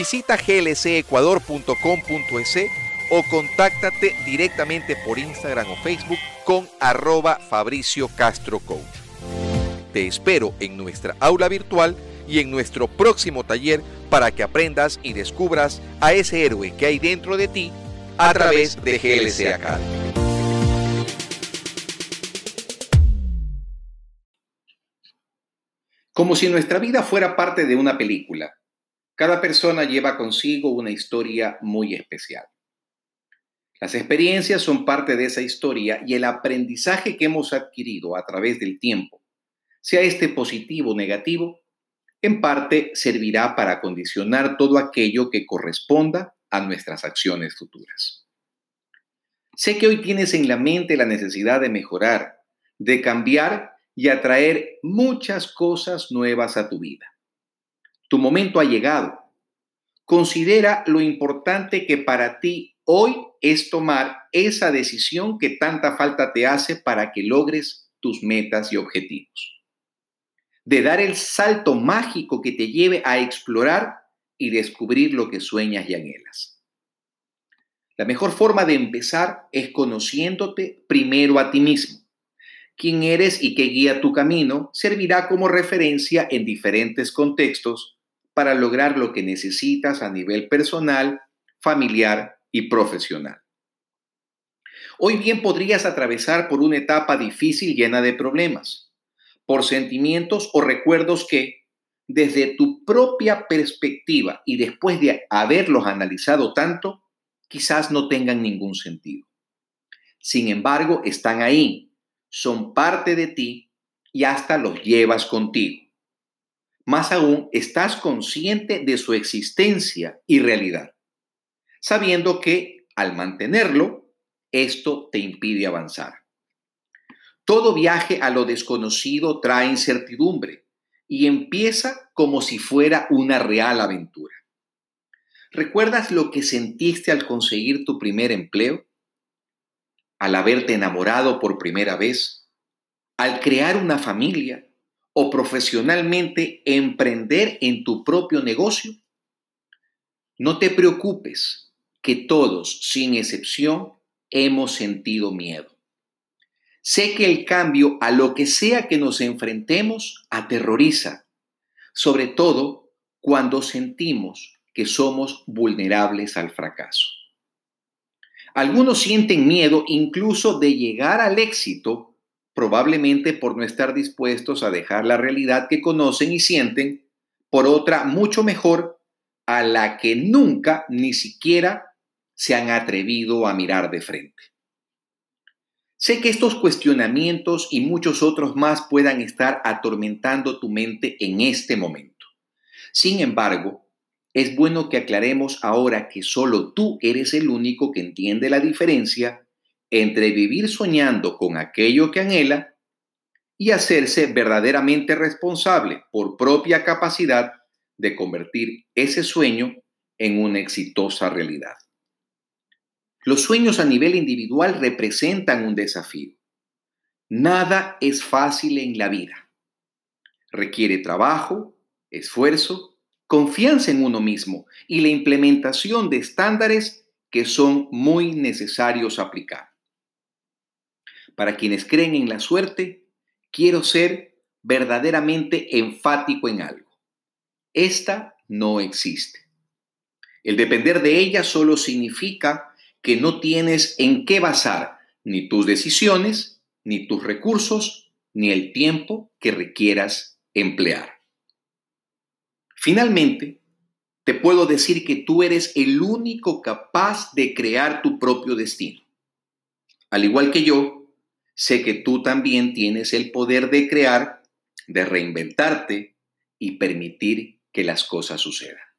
Visita glcecuador.com.es o contáctate directamente por Instagram o Facebook con arroba Fabricio Castro Coach. Te espero en nuestra aula virtual y en nuestro próximo taller para que aprendas y descubras a ese héroe que hay dentro de ti a través de GLC Academy. Como si nuestra vida fuera parte de una película, cada persona lleva consigo una historia muy especial. Las experiencias son parte de esa historia y el aprendizaje que hemos adquirido a través del tiempo, sea este positivo o negativo, en parte servirá para condicionar todo aquello que corresponda a nuestras acciones futuras. Sé que hoy tienes en la mente la necesidad de mejorar, de cambiar y atraer muchas cosas nuevas a tu vida. Tu momento ha llegado. Considera lo importante que para ti hoy es tomar esa decisión que tanta falta te hace para que logres tus metas y objetivos. De dar el salto mágico que te lleve a explorar y descubrir lo que sueñas y anhelas. La mejor forma de empezar es conociéndote primero a ti mismo. Quién eres y qué guía tu camino servirá como referencia en diferentes contextos para lograr lo que necesitas a nivel personal, familiar y profesional. Hoy bien podrías atravesar por una etapa difícil llena de problemas, por sentimientos o recuerdos que, desde tu propia perspectiva y después de haberlos analizado tanto, quizás no tengan ningún sentido. Sin embargo, están ahí, son parte de ti y hasta los llevas contigo. Más aún, estás consciente de su existencia y realidad, sabiendo que al mantenerlo, esto te impide avanzar. Todo viaje a lo desconocido trae incertidumbre y empieza como si fuera una real aventura. ¿Recuerdas lo que sentiste al conseguir tu primer empleo? ¿Al haberte enamorado por primera vez? ¿Al crear una familia? O profesionalmente emprender en tu propio negocio? No te preocupes, que todos, sin excepción, hemos sentido miedo. Sé que el cambio a lo que sea que nos enfrentemos aterroriza, sobre todo cuando sentimos que somos vulnerables al fracaso. Algunos sienten miedo incluso de llegar al éxito probablemente por no estar dispuestos a dejar la realidad que conocen y sienten por otra mucho mejor a la que nunca ni siquiera se han atrevido a mirar de frente. Sé que estos cuestionamientos y muchos otros más puedan estar atormentando tu mente en este momento. Sin embargo, es bueno que aclaremos ahora que solo tú eres el único que entiende la diferencia entre vivir soñando con aquello que anhela y hacerse verdaderamente responsable por propia capacidad de convertir ese sueño en una exitosa realidad. Los sueños a nivel individual representan un desafío. Nada es fácil en la vida. Requiere trabajo, esfuerzo, confianza en uno mismo y la implementación de estándares que son muy necesarios aplicar. Para quienes creen en la suerte, quiero ser verdaderamente enfático en algo. esta no existe. El depender de ella solo significa que no tienes en qué basar ni tus decisiones, ni tus recursos, ni el tiempo que requieras emplear. Finalmente, te puedo decir que tú eres el único capaz de crear tu propio destino. Al igual que yo, sé que tú también tienes el poder de crear, de reinventarte y permitir que las cosas sucedan.